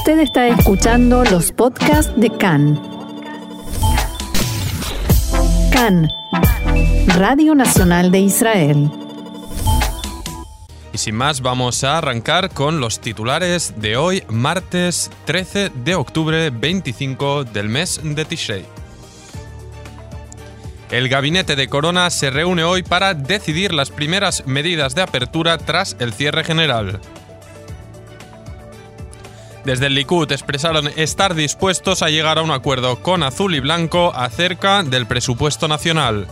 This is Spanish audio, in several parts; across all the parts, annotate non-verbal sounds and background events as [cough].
Usted está escuchando los podcasts de CAN. CAN, Radio Nacional de Israel. Y sin más, vamos a arrancar con los titulares de hoy, martes 13 de octubre 25 del mes de Tishrei. El gabinete de Corona se reúne hoy para decidir las primeras medidas de apertura tras el cierre general. Desde el Likud expresaron estar dispuestos a llegar a un acuerdo con Azul y Blanco acerca del presupuesto nacional.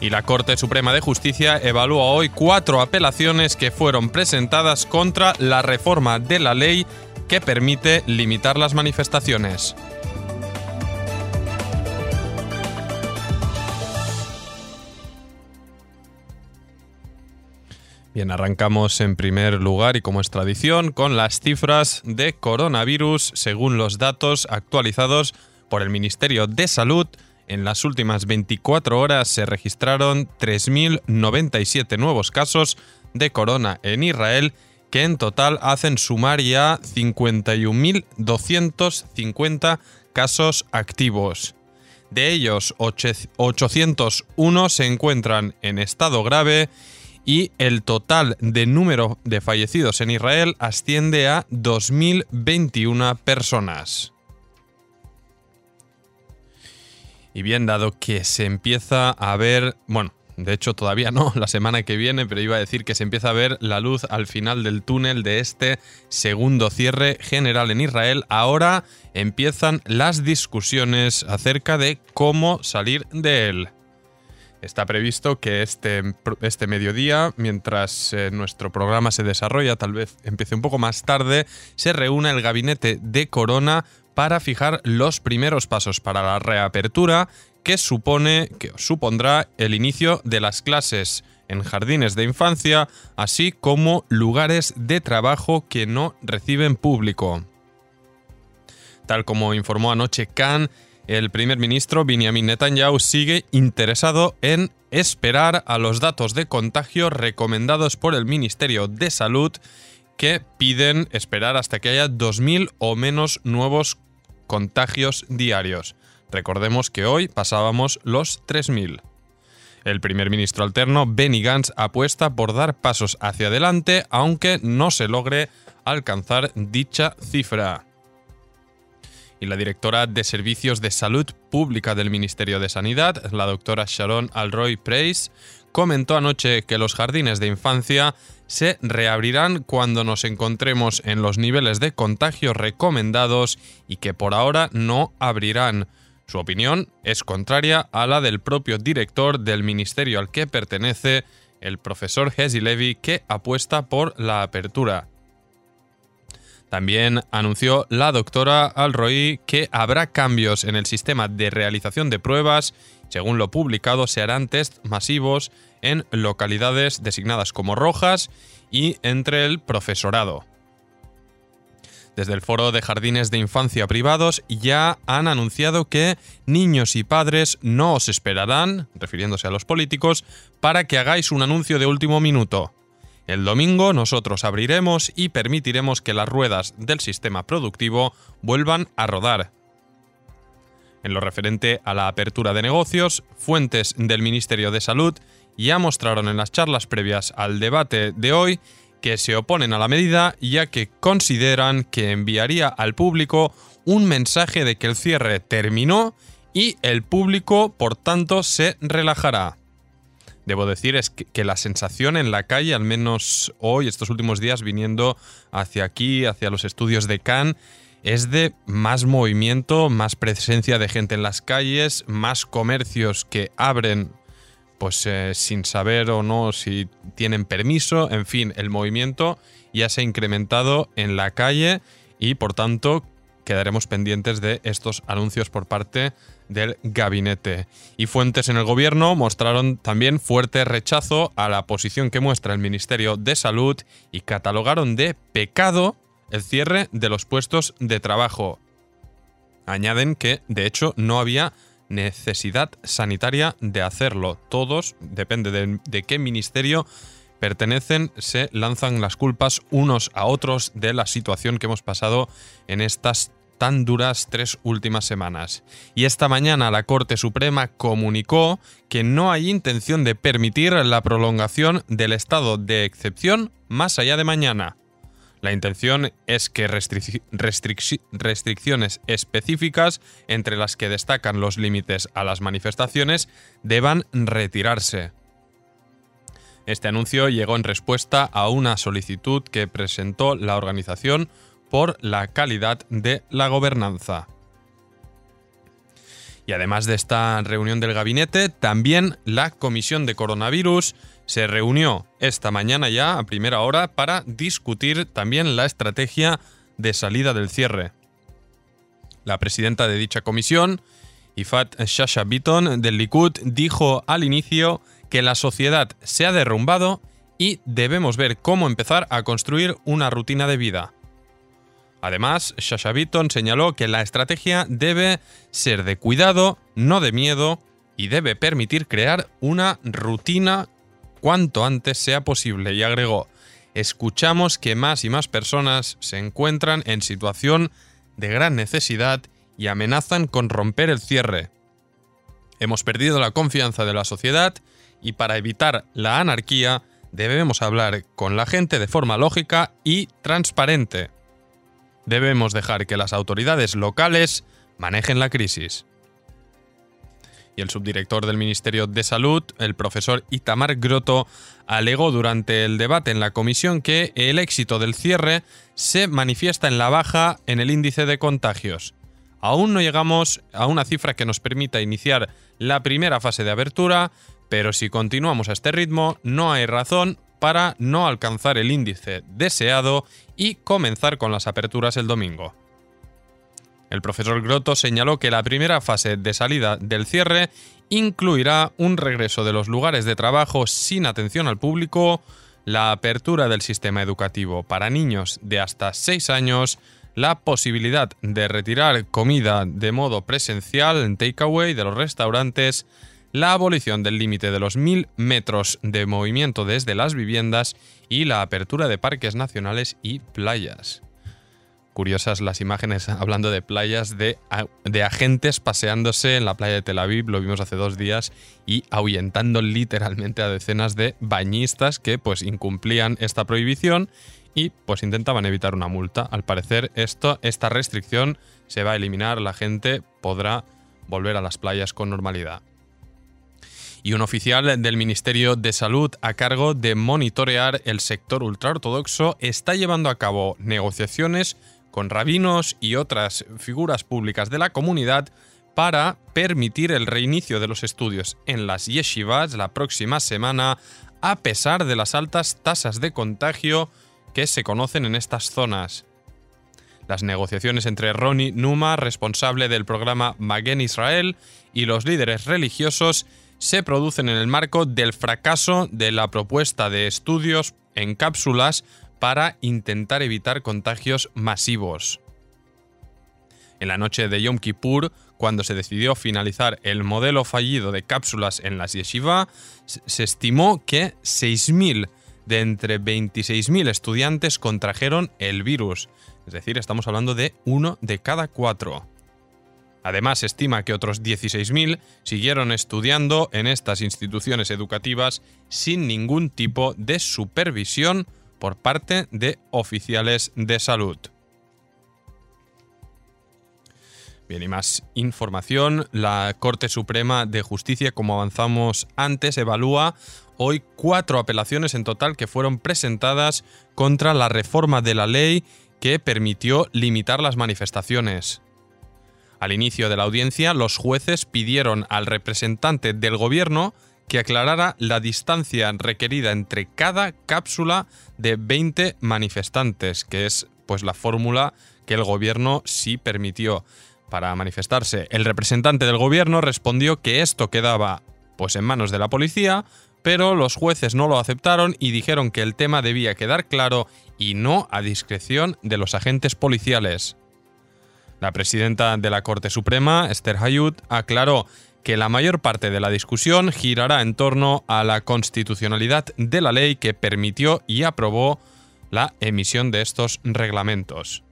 Y la Corte Suprema de Justicia evalúa hoy cuatro apelaciones que fueron presentadas contra la reforma de la ley que permite limitar las manifestaciones. Bien, arrancamos en primer lugar y como es tradición con las cifras de coronavirus según los datos actualizados por el Ministerio de Salud. En las últimas 24 horas se registraron 3.097 nuevos casos de corona en Israel que en total hacen sumar ya 51.250 casos activos. De ellos, 801 se encuentran en estado grave y el total de número de fallecidos en Israel asciende a 2.021 personas. Y bien, dado que se empieza a ver, bueno, de hecho todavía no, [laughs] la semana que viene, pero iba a decir que se empieza a ver la luz al final del túnel de este segundo cierre general en Israel, ahora empiezan las discusiones acerca de cómo salir de él. Está previsto que este, este mediodía, mientras eh, nuestro programa se desarrolla, tal vez empiece un poco más tarde, se reúna el gabinete de Corona para fijar los primeros pasos para la reapertura que supone que supondrá el inicio de las clases en jardines de infancia, así como lugares de trabajo que no reciben público. Tal como informó anoche Khan, el primer ministro Benjamin Netanyahu sigue interesado en esperar a los datos de contagio recomendados por el Ministerio de Salud que piden esperar hasta que haya 2.000 o menos nuevos contagios diarios. Recordemos que hoy pasábamos los 3.000. El primer ministro alterno Benny Gantz apuesta por dar pasos hacia adelante aunque no se logre alcanzar dicha cifra y la directora de Servicios de Salud Pública del Ministerio de Sanidad, la doctora Sharon Alroy Price, comentó anoche que los jardines de infancia se reabrirán cuando nos encontremos en los niveles de contagio recomendados y que por ahora no abrirán. Su opinión es contraria a la del propio director del ministerio al que pertenece, el profesor Hezi Levy, que apuesta por la apertura. También anunció la doctora Alroy que habrá cambios en el sistema de realización de pruebas. Según lo publicado, se harán test masivos en localidades designadas como rojas y entre el profesorado. Desde el Foro de Jardines de Infancia Privados ya han anunciado que niños y padres no os esperarán, refiriéndose a los políticos, para que hagáis un anuncio de último minuto. El domingo nosotros abriremos y permitiremos que las ruedas del sistema productivo vuelvan a rodar. En lo referente a la apertura de negocios, fuentes del Ministerio de Salud ya mostraron en las charlas previas al debate de hoy que se oponen a la medida ya que consideran que enviaría al público un mensaje de que el cierre terminó y el público, por tanto, se relajará debo decir, es que, la sensación en la calle, al menos hoy, estos últimos días, viniendo hacia aquí, hacia los estudios de Cannes, es de más movimiento, más presencia de gente en las calles, más comercios que abren, pues eh, sin saber o no si tienen permiso, en fin, el movimiento ya se ha incrementado en la calle y por tanto quedaremos pendientes de estos anuncios por parte del gabinete. Y fuentes en el gobierno mostraron también fuerte rechazo a la posición que muestra el Ministerio de Salud y catalogaron de pecado el cierre de los puestos de trabajo. Añaden que, de hecho, no había necesidad sanitaria de hacerlo. Todos, depende de, de qué ministerio, pertenecen se lanzan las culpas unos a otros de la situación que hemos pasado en estas tan duras tres últimas semanas. Y esta mañana la Corte Suprema comunicó que no hay intención de permitir la prolongación del estado de excepción más allá de mañana. La intención es que restricciones específicas, entre las que destacan los límites a las manifestaciones, deban retirarse. Este anuncio llegó en respuesta a una solicitud que presentó la organización por la calidad de la gobernanza. Y además de esta reunión del gabinete, también la Comisión de Coronavirus se reunió esta mañana ya a primera hora para discutir también la estrategia de salida del cierre. La presidenta de dicha comisión, Ifat Shasha Bitton del Likud, dijo al inicio que la sociedad se ha derrumbado y debemos ver cómo empezar a construir una rutina de vida. Además, Shasha Bitton señaló que la estrategia debe ser de cuidado, no de miedo, y debe permitir crear una rutina cuanto antes sea posible. Y agregó, escuchamos que más y más personas se encuentran en situación de gran necesidad y amenazan con romper el cierre. Hemos perdido la confianza de la sociedad y para evitar la anarquía debemos hablar con la gente de forma lógica y transparente. Debemos dejar que las autoridades locales manejen la crisis. Y el subdirector del Ministerio de Salud, el profesor Itamar Grotto, alegó durante el debate en la comisión que el éxito del cierre se manifiesta en la baja en el índice de contagios. Aún no llegamos a una cifra que nos permita iniciar la primera fase de abertura, pero si continuamos a este ritmo, no hay razón para no alcanzar el índice deseado y comenzar con las aperturas el domingo. El profesor Grotto señaló que la primera fase de salida del cierre incluirá un regreso de los lugares de trabajo sin atención al público, la apertura del sistema educativo para niños de hasta 6 años, la posibilidad de retirar comida de modo presencial en takeaway de los restaurantes, la abolición del límite de los mil metros de movimiento desde las viviendas y la apertura de parques nacionales y playas. Curiosas las imágenes [laughs] hablando de playas de, de, agentes paseándose en la playa de Tel Aviv, lo vimos hace dos días, y ahuyentando literalmente a decenas de bañistas que pues incumplían esta prohibición y pues intentaban evitar una multa. Al parecer esto, esta restricción se va a eliminar, la gente podrá volver a las playas con normalidad y un oficial del Ministerio de Salud a cargo de monitorear el sector ultraortodoxo está llevando a cabo negociaciones con rabinos y otras figuras públicas de la comunidad para permitir el reinicio de los estudios en las yeshivas la próxima semana a pesar de las altas tasas de contagio que se conocen en estas zonas. Las negociaciones entre Ronnie Numa, responsable del programa Magen Israel, y los líderes religiosos se producen en el marco del fracaso de la propuesta de estudios en cápsulas para intentar evitar contagios masivos. En la noche de Yom Kippur, cuando se decidió finalizar el modelo fallido de cápsulas en las yeshiva, se estimó que 6.000 de entre 26.000 estudiantes contrajeron el virus. Es decir, estamos hablando de uno de cada cuatro. Además, estima que otros 16.000 siguieron estudiando en estas instituciones educativas sin ningún tipo de supervisión por parte de oficiales de salud. Bien, y más información. La Corte Suprema de Justicia, como avanzamos antes, evalúa hoy cuatro apelaciones en total que fueron presentadas contra la reforma de la ley que permitió limitar las manifestaciones. Al inicio de la audiencia, los jueces pidieron al representante del gobierno que aclarara la distancia requerida entre cada cápsula de 20 manifestantes, que es pues la fórmula que el gobierno sí permitió para manifestarse. El representante del gobierno respondió que esto quedaba pues en manos de la policía, pero los jueces no lo aceptaron y dijeron que el tema debía quedar claro y no a discreción de los agentes policiales. La presidenta de la Corte Suprema, Esther Hayut, aclaró que la mayor parte de la discusión girará en torno a la constitucionalidad de la ley que permitió y aprobó la emisión de estos reglamentos.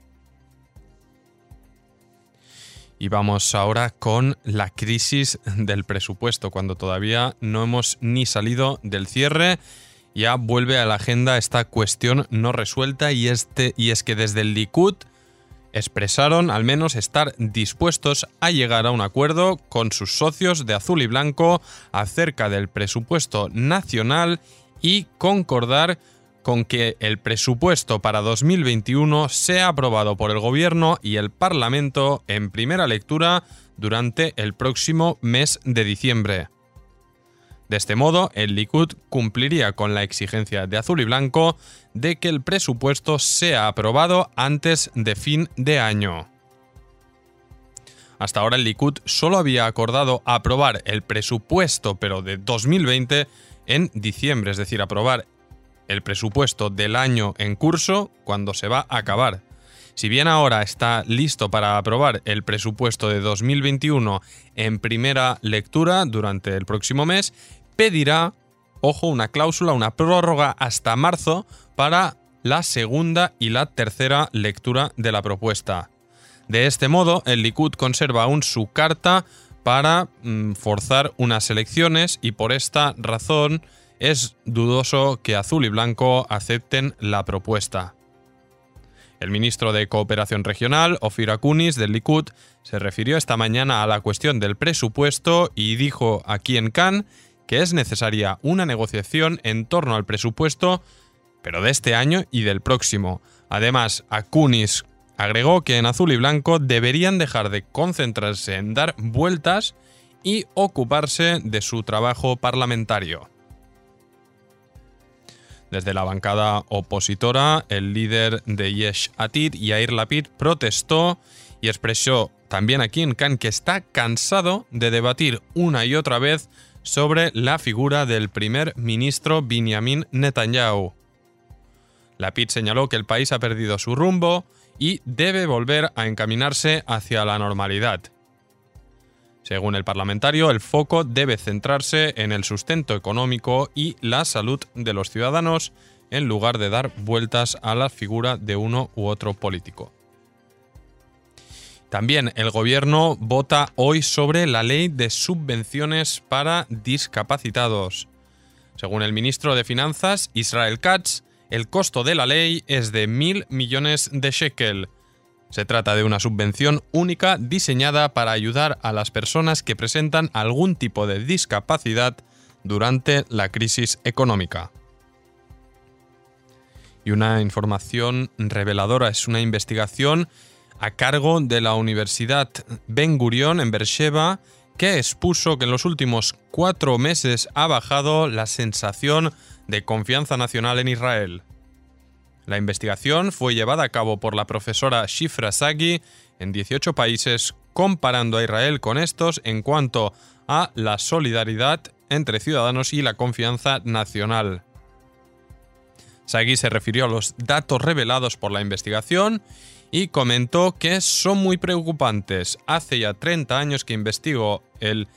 Y vamos ahora con la crisis del presupuesto, cuando todavía no hemos ni salido del cierre. Ya vuelve a la agenda esta cuestión no resuelta y, este, y es que desde el Likud expresaron al menos estar dispuestos a llegar a un acuerdo con sus socios de azul y blanco acerca del presupuesto nacional y concordar con que el presupuesto para 2021 sea aprobado por el Gobierno y el Parlamento en primera lectura durante el próximo mes de diciembre. De este modo, el Likud cumpliría con la exigencia de azul y blanco de que el presupuesto sea aprobado antes de fin de año. Hasta ahora el Likud solo había acordado aprobar el presupuesto, pero de 2020, en diciembre, es decir, aprobar el presupuesto del año en curso cuando se va a acabar. Si bien ahora está listo para aprobar el presupuesto de 2021 en primera lectura durante el próximo mes, pedirá, ojo, una cláusula, una prórroga hasta marzo para la segunda y la tercera lectura de la propuesta. De este modo, el Likud conserva aún su carta para mm, forzar unas elecciones y por esta razón es dudoso que Azul y Blanco acepten la propuesta. El ministro de Cooperación Regional, Ofir Akunis, del Likud, se refirió esta mañana a la cuestión del presupuesto y dijo aquí en Cannes que es necesaria una negociación en torno al presupuesto, pero de este año y del próximo. Además, Akunis agregó que en Azul y Blanco deberían dejar de concentrarse en dar vueltas y ocuparse de su trabajo parlamentario. Desde la bancada opositora, el líder de Yesh Atid, Yair Lapid, protestó y expresó también en Cannes que está cansado de debatir una y otra vez sobre la figura del primer ministro Benjamin Netanyahu. Lapid señaló que el país ha perdido su rumbo y debe volver a encaminarse hacia la normalidad. Según el parlamentario, el foco debe centrarse en el sustento económico y la salud de los ciudadanos en lugar de dar vueltas a la figura de uno u otro político. También el gobierno vota hoy sobre la ley de subvenciones para discapacitados. Según el ministro de Finanzas, Israel Katz, el costo de la ley es de mil millones de shekel, se trata de una subvención única diseñada para ayudar a las personas que presentan algún tipo de discapacidad durante la crisis económica. Y una información reveladora es una investigación a cargo de la Universidad Ben Gurion en Beersheba que expuso que en los últimos cuatro meses ha bajado la sensación de confianza nacional en Israel. La investigación fue llevada a cabo por la profesora Shifra Sagi en 18 países, comparando a Israel con estos en cuanto a la solidaridad entre ciudadanos y la confianza nacional. Sagi se refirió a los datos revelados por la investigación y comentó que son muy preocupantes. Hace ya 30 años que investigo el,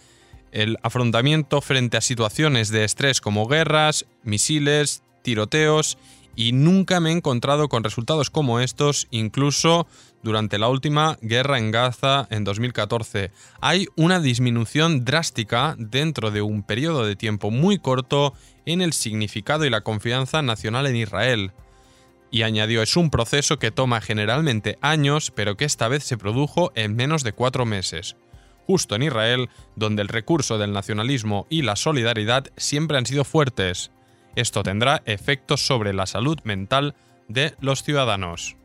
el afrontamiento frente a situaciones de estrés como guerras, misiles, tiroteos y nunca me he encontrado con resultados como estos, incluso durante la última guerra en Gaza en 2014. Hay una disminución drástica dentro de un periodo de tiempo muy corto en el significado y la confianza nacional en Israel. Y añadió, es un proceso que toma generalmente años, pero que esta vez se produjo en menos de cuatro meses justo en Israel, donde el recurso del nacionalismo y la solidaridad siempre han sido fuertes. Esto tendrá efectos sobre la salud mental de los ciudadanos.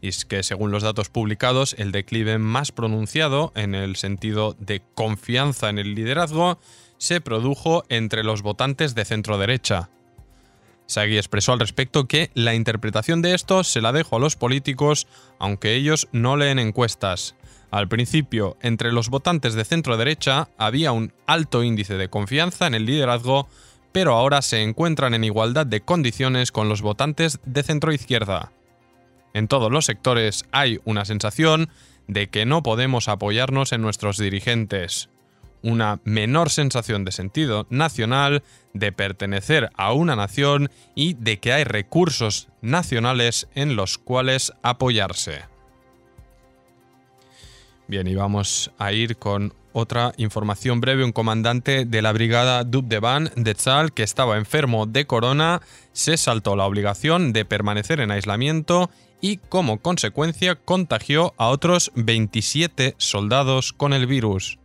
Y es que según los datos publicados, el declive más pronunciado en el sentido de confianza en el liderazgo se produjo entre los votantes de centro derecha. Sagui expresó al respecto que la interpretación de esto se la dejo a los políticos, aunque ellos no leen encuestas. Al principio, entre los votantes de centro derecha había un alto índice de confianza en el liderazgo, pero ahora se encuentran en igualdad de condiciones con los votantes de centroizquierda. En todos los sectores hay una sensación de que no podemos apoyarnos en nuestros dirigentes. una menor sensación de sentido nacional, de pertenecer a una nación y de que hay recursos nacionales en los cuales apoyarse. Bien, y vamos a ir con otra información breve. Un comandante de la brigada Dubdeban de Tzal, que estaba enfermo de corona, se saltó la obligación de permanecer en aislamiento y como consecuencia contagió a otros 27 soldados con el virus.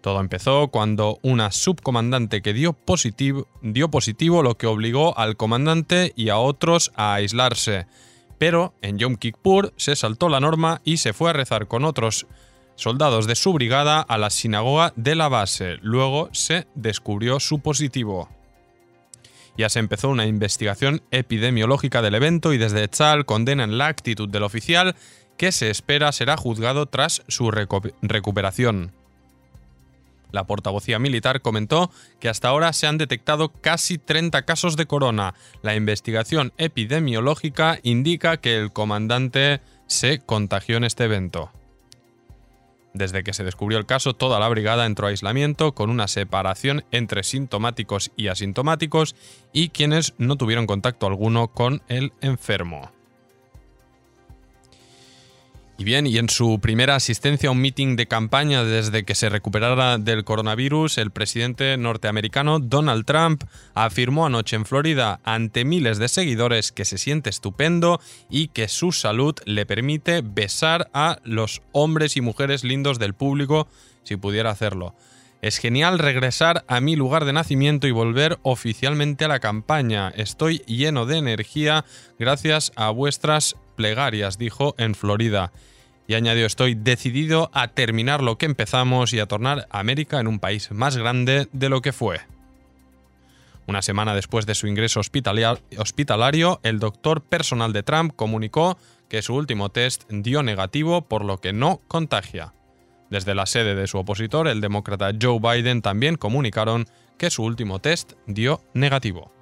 Todo empezó cuando una subcomandante que dio positivo, dio positivo lo que obligó al comandante y a otros a aislarse. Pero en Yom Kippur se saltó la norma y se fue a rezar con otros soldados de su brigada a la sinagoga de la base. Luego se descubrió su positivo. Ya se empezó una investigación epidemiológica del evento y desde Tzal condenan la actitud del oficial que se espera será juzgado tras su recuperación. La portavocía militar comentó que hasta ahora se han detectado casi 30 casos de corona. La investigación epidemiológica indica que el comandante se contagió en este evento. Desde que se descubrió el caso, toda la brigada entró a aislamiento con una separación entre sintomáticos y asintomáticos y quienes no tuvieron contacto alguno con el enfermo. Y bien, y en su primera asistencia a un meeting de campaña desde que se recuperara del coronavirus, el presidente norteamericano Donald Trump afirmó anoche en Florida ante miles de seguidores que se siente estupendo y que su salud le permite besar a los hombres y mujeres lindos del público si pudiera hacerlo. Es genial regresar a mi lugar de nacimiento y volver oficialmente a la campaña. Estoy lleno de energía gracias a vuestras plegarias, dijo en Florida. Y añadió, estoy decidido a terminar lo que empezamos y a tornar a América en un país más grande de lo que fue. Una semana después de su ingreso hospitalario, el doctor personal de Trump comunicó que su último test dio negativo, por lo que no contagia. Desde la sede de su opositor, el demócrata Joe Biden, también comunicaron que su último test dio negativo.